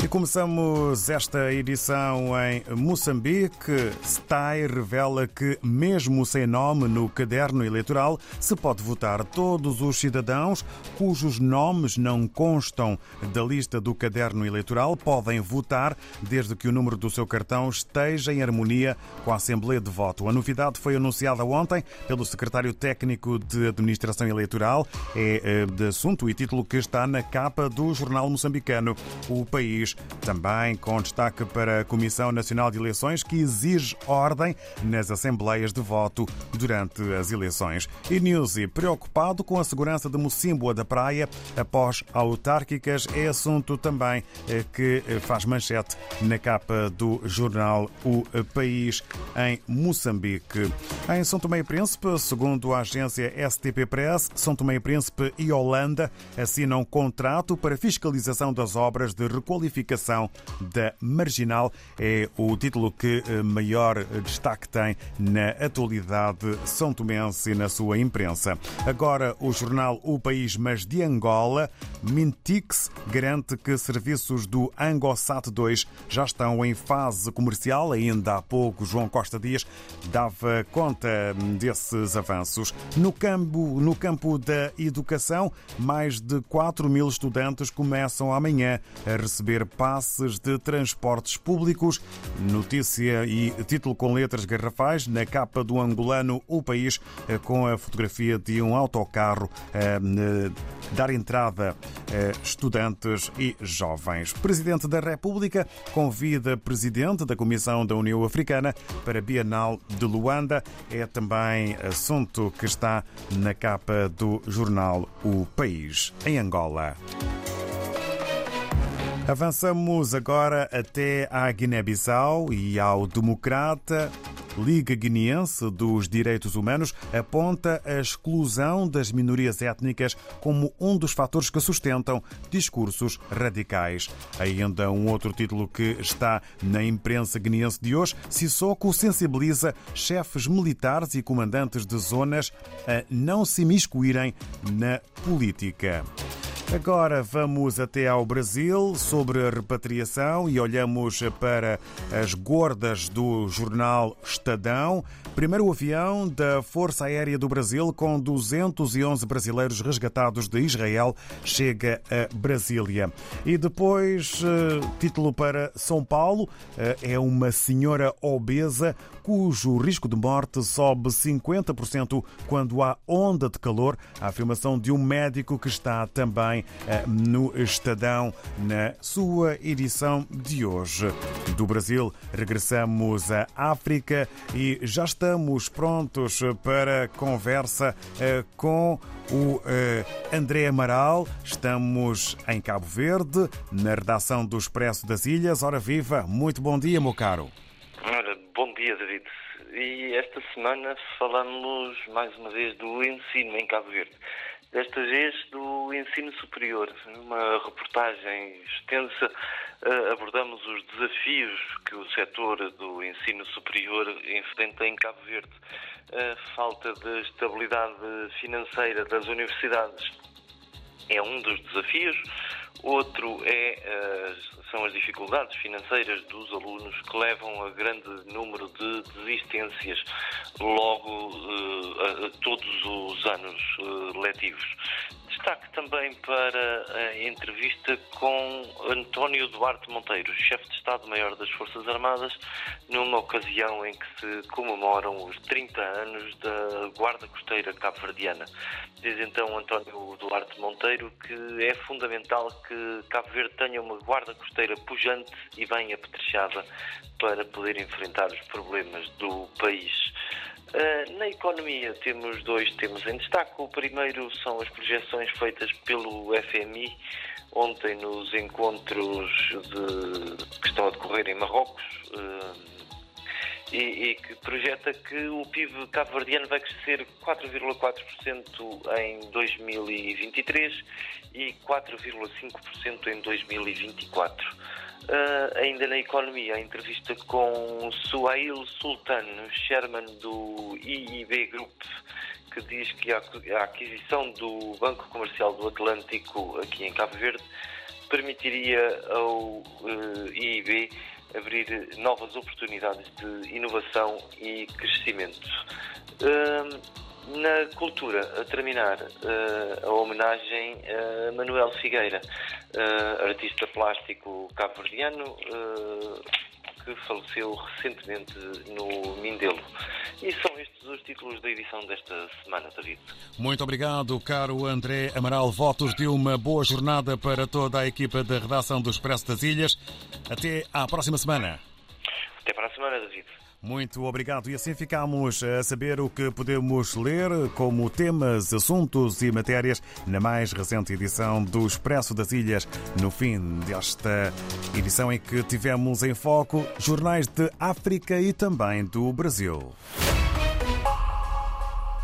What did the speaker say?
E começamos esta edição em Moçambique. STAI revela que, mesmo sem nome no caderno eleitoral, se pode votar todos os cidadãos cujos nomes não constam da lista do caderno eleitoral podem votar desde que o número do seu cartão esteja em harmonia com a Assembleia de Voto. A novidade foi anunciada ontem pelo secretário técnico de Administração Eleitoral. É eh, de assunto e título que está na capa do jornal moçambicano O País também com destaque para a Comissão Nacional de Eleições, que exige ordem nas assembleias de voto durante as eleições. E Newsy, preocupado com a segurança de Mocimboa da Praia após autárquicas, é assunto também eh, que faz manchete na capa do jornal O País em Moçambique. Em São Tomé e Príncipe, segundo a agência STP Press, São Tomé e Príncipe e Holanda assinam contrato para fiscalização das obras de requalificação Pacificação da Marginal é o título que eh, maior destaque tem na atualidade são tomense e na sua imprensa. Agora, o jornal O País, mas de Angola, Mintix garante que serviços do Angosat 2 já estão em fase comercial. Ainda há pouco, João Costa Dias dava conta desses avanços. No campo, no campo da educação, mais de 4 mil estudantes começam amanhã a receber passes de transportes públicos. Notícia e título com letras garrafais na capa do angolano O País, eh, com a fotografia de um autocarro a eh, dar entrada a estudantes e jovens. Presidente da República convida presidente da Comissão da União Africana para a Bienal de Luanda. É também assunto que está na capa do jornal O País, em Angola. Avançamos agora até à Guiné-Bissau e ao Democrata. Liga Guineense dos Direitos Humanos aponta a exclusão das minorias étnicas como um dos fatores que sustentam discursos radicais. Ainda um outro título que está na imprensa guineense de hoje: Sissoko sensibiliza chefes militares e comandantes de zonas a não se miscuírem na política. Agora vamos até ao Brasil sobre a repatriação e olhamos para as gordas do jornal Estadão. Primeiro avião da Força Aérea do Brasil com 211 brasileiros resgatados de Israel chega a Brasília. E depois, eh, título para São Paulo, eh, é uma senhora obesa cujo risco de morte sobe 50% quando há onda de calor. A afirmação de um médico que está também eh, no Estadão na sua edição de hoje. Do Brasil, regressamos à África e já estamos prontos para conversa eh, com o eh, André Amaral. Estamos em Cabo Verde, na redação do Expresso das Ilhas. Ora viva, muito bom dia, meu caro. Bom dia, David. E esta semana falamos mais uma vez do ensino em Cabo Verde. Desta vez do ensino superior. Numa reportagem extensa eh, abordamos os desafios que o setor do ensino superior enfrenta em Cabo Verde. A falta de estabilidade financeira das universidades é um dos desafios. Outro é, eh, são as dificuldades financeiras dos alunos que levam a grande número de desistências logo a, todos os anos uh, letivos. Destaque também para a entrevista com António Duarte Monteiro, chefe de Estado-Maior das Forças Armadas, numa ocasião em que se comemoram os 30 anos da Guarda Costeira Cabo-Verdiana. Diz então António Duarte Monteiro que é fundamental que Cabo Verde tenha uma guarda costeira pujante e bem apetrechada para poder enfrentar os problemas do país. Uh, na economia temos dois temas em destaque. O primeiro são as projeções feitas pelo FMI ontem nos encontros de, que estão a decorrer em Marrocos. Uh, e, e, que projeta que o PIB cabo-verdiano vai crescer 4,4% em 2023 e 4,5% em 2024. Uh, ainda na economia, a entrevista com Suail Sultan, chairman do IIB Group, que diz que a aquisição do Banco Comercial do Atlântico aqui em Cabo Verde permitiria ao IIB abrir novas oportunidades de inovação e crescimento. Na cultura, a terminar, a homenagem a Manuel Figueira, artista plástico cabo-verdiano que faleceu recentemente no Mindelo. E são estes os títulos da edição desta semana, David. Muito obrigado, caro André Amaral. Votos de uma boa jornada para toda a equipa da redação do Expresso das Ilhas. Até à próxima semana. Até para a semana, David. Muito obrigado. E assim ficamos a saber o que podemos ler como temas, assuntos e matérias na mais recente edição do Expresso das Ilhas, no fim desta edição em que tivemos em foco jornais de África e também do Brasil.